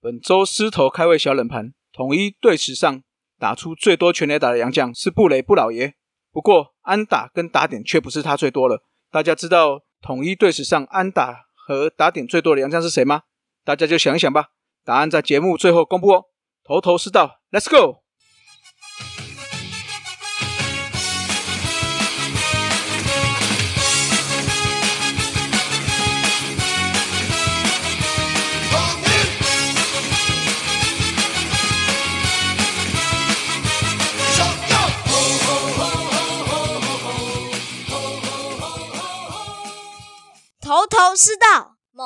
本周狮头开胃小冷盘，统一队史上打出最多全垒打的洋将是布雷布老爷，不过安打跟打点却不是他最多了。大家知道统一队史上安打和打点最多的洋将是谁吗？大家就想一想吧，答案在节目最后公布哦。头头是道，Let's go！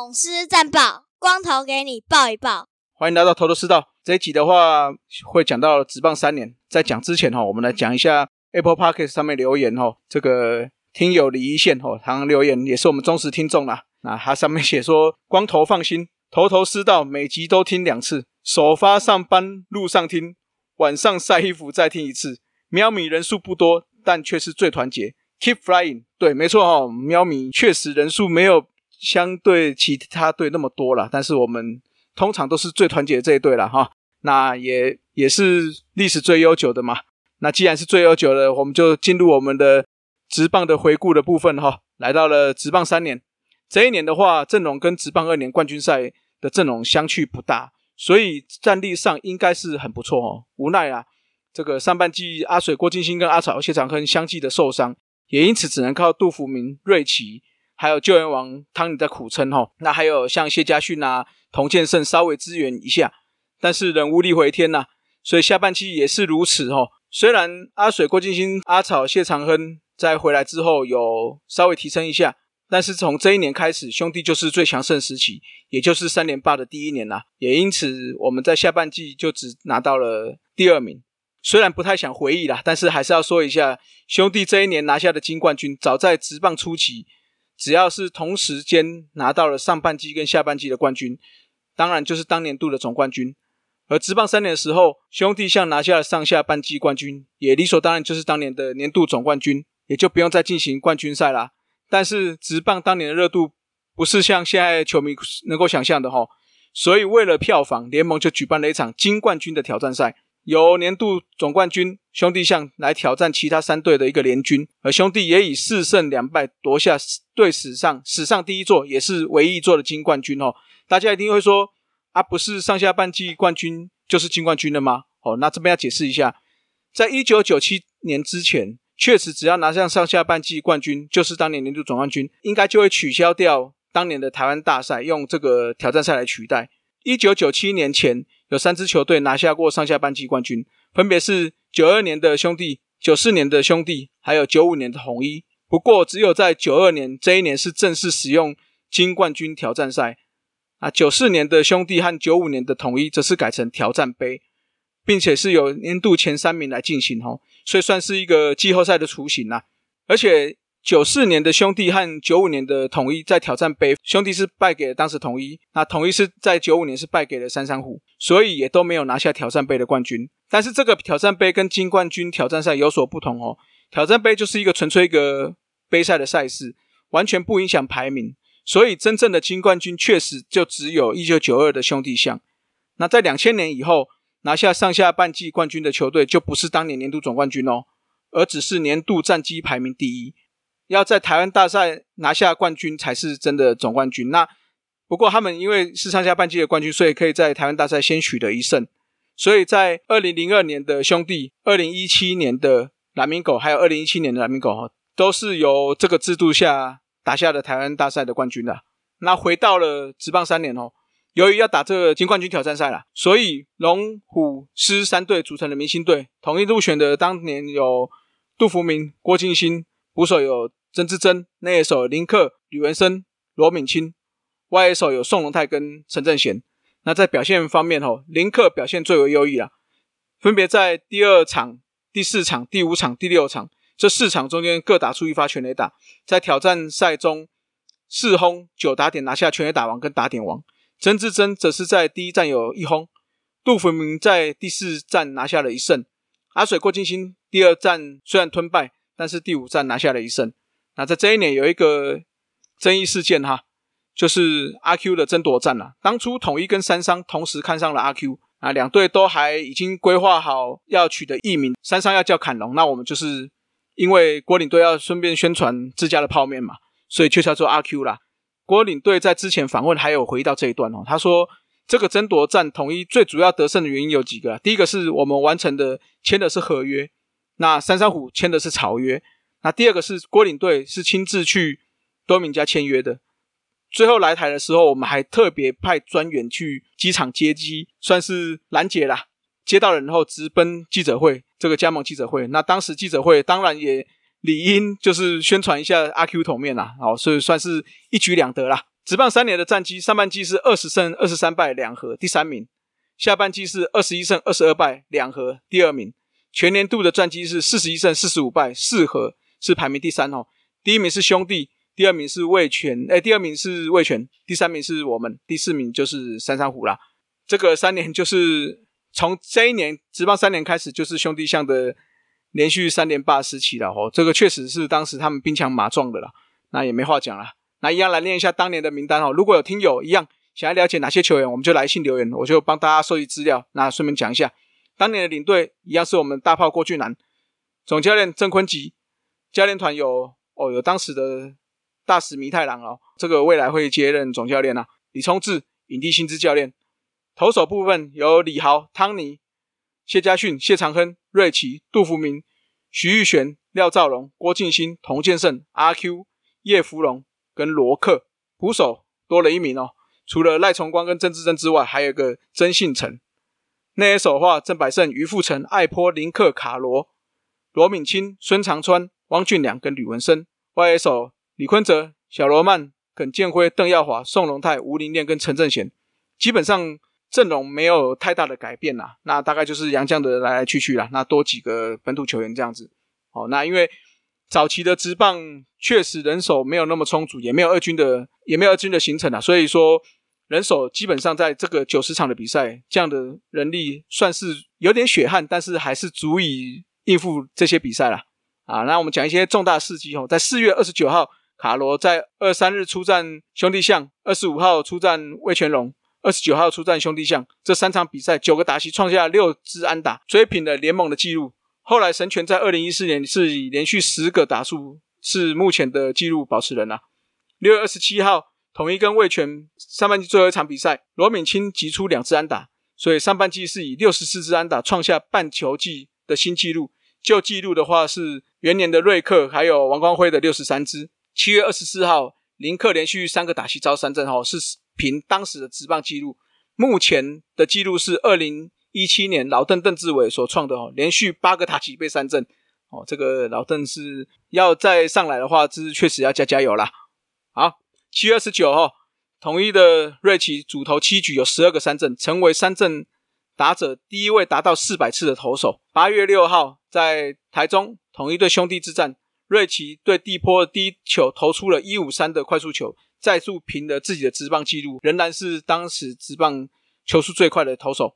猛狮战报，光头给你报一报。欢迎来到头头是道这一集的话，会讲到职棒三年。在讲之前哈，我们来讲一下 Apple Podcast 上面留言哈。这个听友李一线哈，常留言也是我们忠实听众啦。那他上面写说：光头放心，头头是道，每集都听两次，首发上班路上听，晚上晒衣服再听一次。喵米人数不多，但却是最团结。Keep flying，对，没错哈，喵米确实人数没有相对其他队那么多了，但是我们通常都是最团结这一队了哈。那也也是历史最悠久的嘛。那既然是最悠久的，我们就进入我们的直棒的回顾的部分哈。来到了直棒三年，这一年的话，阵容跟直棒二年冠军赛的阵容相去不大，所以战力上应该是很不错哦。无奈啊，这个上半季阿水、郭金星跟阿草、谢长亨相继的受伤。也因此只能靠杜福明、瑞奇，还有救援王汤尼在苦撑哈。那还有像谢家训啊、童建胜稍微支援一下，但是人无力回天呐。所以下半期也是如此哈。虽然阿水、郭敬新、阿草、谢长亨在回来之后有稍微提升一下，但是从这一年开始，兄弟就是最强盛时期，也就是三连霸的第一年呐。也因此我们在下半季就只拿到了第二名。虽然不太想回忆啦，但是还是要说一下，兄弟这一年拿下的金冠军，早在直棒初期，只要是同时间拿到了上半季跟下半季的冠军，当然就是当年度的总冠军。而直棒三年的时候，兄弟像拿下了上下半季冠军，也理所当然就是当年的年度总冠军，也就不用再进行冠军赛啦。但是直棒当年的热度不是像现在球迷能够想象的哈，所以为了票房，联盟就举办了一场金冠军的挑战赛。由年度总冠军兄弟象来挑战其他三队的一个联军，而兄弟也以四胜两败夺下队史上史上第一座，也是唯一一座的金冠军哦。大家一定会说啊，不是上下半季冠军就是金冠军了吗？哦，那这边要解释一下，在一九九七年之前，确实只要拿下上下半季冠军，就是当年年度总冠军，应该就会取消掉当年的台湾大赛，用这个挑战赛来取代。一九九七年前。有三支球队拿下过上下半季冠军，分别是九二年的兄弟、九四年的兄弟，还有九五年的统一。不过，只有在九二年这一年是正式使用金冠军挑战赛。啊，九四年的兄弟和九五年的统一则是改成挑战杯，并且是由年度前三名来进行哦，所以算是一个季后赛的雏形啦。而且。九四年的兄弟和九五年的统一在挑战杯，兄弟是败给了当时统一，那统一是在九五年是败给了三山虎，所以也都没有拿下挑战杯的冠军。但是这个挑战杯跟金冠军挑战赛有所不同哦，挑战杯就是一个纯粹一个杯赛的赛事，完全不影响排名，所以真正的金冠军确实就只有一九九二的兄弟象。那在两千年以后拿下上下半季冠军的球队，就不是当年年度总冠军哦，而只是年度战绩排名第一。要在台湾大赛拿下冠军才是真的总冠军。那不过他们因为是上下半季的冠军，所以可以在台湾大赛先取得一胜。所以在二零零二年的兄弟、二零一七年的蓝明狗，还有二零一七年的蓝明狗哈，都是由这个制度下打下的台湾大赛的冠军的。那回到了职棒三年哦，由于要打这个金冠军挑战赛了，所以龙虎狮三队组成的明星队，统一入选的当年有杜福明、郭敬新，捕手有。曾志珍，内野手林克、吕文生、罗敏清，外野手有宋龙泰跟陈正贤。那在表现方面，吼林克表现最为优异啊，分别在第二场、第四场、第五场、第六场这四场中间各打出一发全垒打，在挑战赛中四轰九打点拿下全垒打王跟打点王。曾志珍则是在第一站有一轰，杜福明在第四站拿下了一胜，阿水郭金星第二站虽然吞败，但是第五站拿下了一胜。那在这一年有一个争议事件哈，就是阿 Q 的争夺战了。当初统一跟三商同时看上了阿 Q 啊，两队都还已经规划好要取得艺名，三商要叫坎龙，那我们就是因为国领队要顺便宣传自家的泡面嘛，所以就叫做阿 Q 啦。国领队在之前访问还有回到这一段哦，他说这个争夺战统一最主要得胜的原因有几个，第一个是我们完成的签的是合约，那三山虎签的是草约。那第二个是郭领队是亲自去多明家签约的，最后来台的时候，我们还特别派专员去机场接机，算是拦截啦。接到人后直奔记者会，这个加盟记者会。那当时记者会当然也理应就是宣传一下阿 Q 头面啦，哦，所以算是一举两得啦。职棒三年的战绩，上半季是二十胜二十三败两和，第三名；下半季是二十一胜二十二败两和，第二名。全年度的战绩是四十一胜四十五败四和。是排名第三哦，第一名是兄弟，第二名是魏权，哎，第二名是魏权，第三名是我们，第四名就是三山虎啦。这个三年就是从这一年直棒三年开始，就是兄弟象的连续三连霸时期了哦。这个确实是当时他们兵强马壮的啦，那也没话讲了。那一样来念一下当年的名单哦。如果有听友一样想要了解哪些球员，我们就来信留言，我就帮大家收集资料。那顺便讲一下，当年的领队一样是我们大炮郭俊南，总教练郑坤吉。教练团有哦，有当时的大使弥太郎哦，这个未来会接任总教练啊。李冲志，影帝薪资教练。投手部分有李豪、汤尼、谢家训、谢长亨、瑞奇、杜福明、徐玉璇、廖兆龙、郭敬新、童建胜、阿 Q、叶福龙跟罗克。捕手多了一名哦，除了赖崇光跟郑志珍之外，还有一个曾信成。内野手的话，郑百胜、于富成、艾坡、林克、卡罗、罗敏清、孙长川。汪俊良跟吕文生，外野手李坤哲、小罗曼、耿建辉、邓耀华、宋龙泰、吴林念跟陈正贤，基本上阵容没有太大的改变啦。那大概就是杨绛的来来去去啦。那多几个本土球员这样子。哦，那因为早期的职棒确实人手没有那么充足，也没有二军的，也没有二军的形成啊。所以说人手基本上在这个九十场的比赛，这样的人力算是有点血汗，但是还是足以应付这些比赛了。啊，那我们讲一些重大事迹哦。在四月二十九号，卡罗在二三日出战兄弟象，二十五号出战魏全龙，二十九号出战兄弟象。这三场比赛九个打席创下六支安打，追平了联盟的纪录。后来神拳在二零一四年是以连续十个打数是目前的纪录保持人啊。六月二十七号，统一跟魏全上半季最后一场比赛，罗敏清击出两支安打，所以上半季是以六十四支安打创下半球季的新纪录。旧纪录的话是。元年的瑞克还有王光辉的六十三支。七月二十四号，林克连续三个打席招三振，哦，是凭当时的职棒纪录。目前的纪录是二零一七年老邓邓志伟所创的，哦，连续八个打席被三振，哦，这个老邓是要再上来的话，这是确实要加加油啦。好，七月二十九号，统一的瑞奇主投七局有十二个三振，成为三振打者第一位达到四百次的投手。八月六号，在台中。统一对兄弟之战，瑞奇对地坡的第一球投出了一五三的快速球，再度平了自己的直棒纪录，仍然是当时直棒球速最快的投手。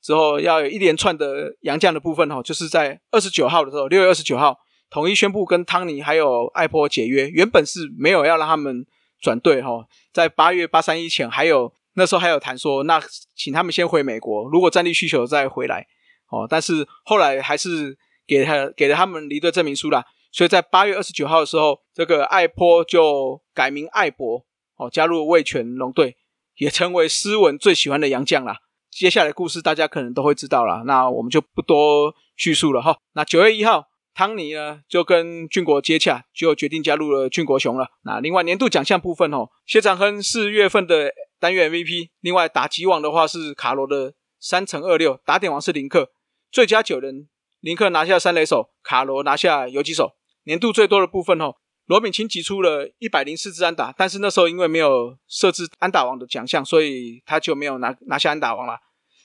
之后要有一连串的洋将的部分哈，就是在二十九号的时候，六月二十九号，统一宣布跟汤尼还有艾波解约，原本是没有要让他们转队哈，在八月八三一前还有那时候还有谈说，那请他们先回美国，如果战力需求再回来哦，但是后来还是。给他给了他们离队证明书了，所以在八月二十九号的时候，这个艾波就改名艾博哦，加入魏全龙队，也成为斯文最喜欢的洋将啦。接下来故事大家可能都会知道了，那我们就不多叙述了哈。那九月一号，汤尼呢就跟俊国接洽，就决定加入了俊国雄了。那另外年度奖项部分哦，谢长亨四月份的单月 MVP，另外打击王的话是卡罗的三乘二六，打点王是林克，最佳九人。林克拿下三垒手，卡罗拿下游击手。年度最多的部分哦，罗敏清挤出了一百零四支安打，但是那时候因为没有设置安打王的奖项，所以他就没有拿拿下安打王了。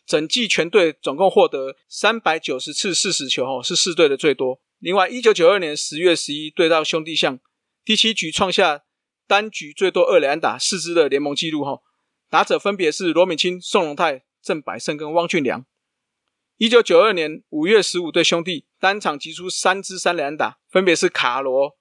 整季全队总共获得三百九十次四十球，哦，是四队的最多。另外，一九九二年十月十一对到兄弟象，第七局创下单局最多二垒安打四支的联盟纪录，哈。打者分别是罗敏清、宋龙泰、郑百胜跟汪俊良。一九九二年五月十五对兄弟单场击出三支三连打，分别是卡罗、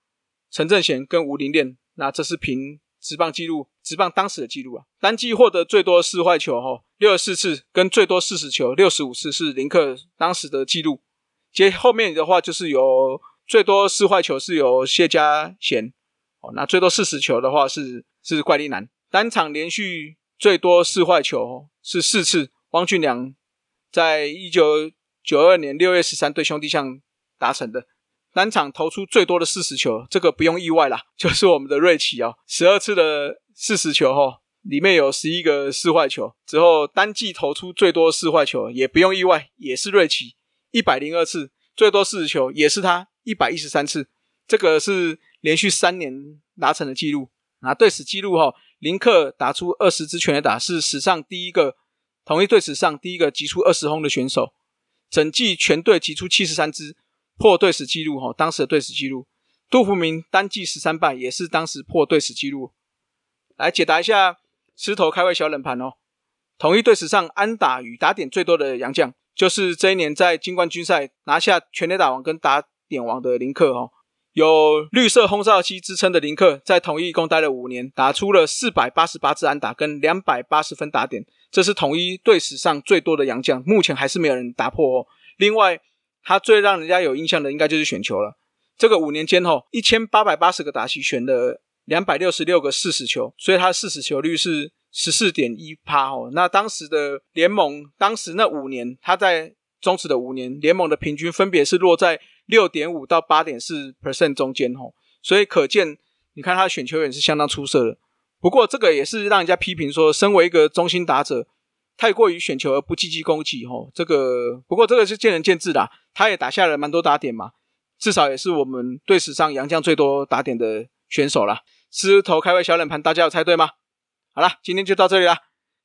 陈正贤跟吴林炼。那这是凭直棒记录，直棒当时的记录啊，单季获得最多四坏球哈，六十四次，跟最多四十球六十五次是林克当时的记录。接后面的话就是有最多四坏球是由谢家贤哦，那最多四十球的话是是怪力男，单场连续最多四坏球是四次，汪俊良在一九九二年六月十三对兄弟象达成的。单场投出最多的四十球，这个不用意外啦，就是我们的瑞奇哦，十二次的四十球哈，里面有十一个四坏球。之后单季投出最多四坏球，也不用意外，也是瑞奇一百零二次，最多四十球也是他一百一十三次，这个是连续三年达成的记录。那队史记录哈，林克打出二十支全垒打，是史上第一个同一队史上第一个击出二十轰的选手，整季全队击出七十三支。破队史纪录哈，当时的队史纪录，杜福明单季十三败，也是当时破队史纪录。来解答一下狮头开胃小冷盘哦。统一队史上安打与打点最多的洋将，就是这一年在金冠军赛拿下全垒打王跟打点王的林克哦。有绿色轰炸机之称的林克，在统一一共待了五年，打出了四百八十八支安打跟两百八十分打点，这是统一队史上最多的洋将，目前还是没有人打破哦。另外。他最让人家有印象的，应该就是选球了。这个五年间吼，一千八百八十个打席选了两百六十六个四十球，所以他四十球率是十四点一趴哦。那当时的联盟，当时那五年他在中止的五年，联盟的平均分别是落在六点五到八点四 percent 中间吼。所以可见，你看他的选球员是相当出色的。不过这个也是让人家批评说，身为一个中心打者。太过于选球而不积极攻击，吼，这个不过这个是见仁见智的。他也打下了蛮多打点嘛，至少也是我们队史上洋将最多打点的选手了。狮头开胃小冷盘，大家有猜对吗？好了，今天就到这里了，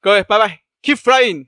各位拜拜，Keep flying。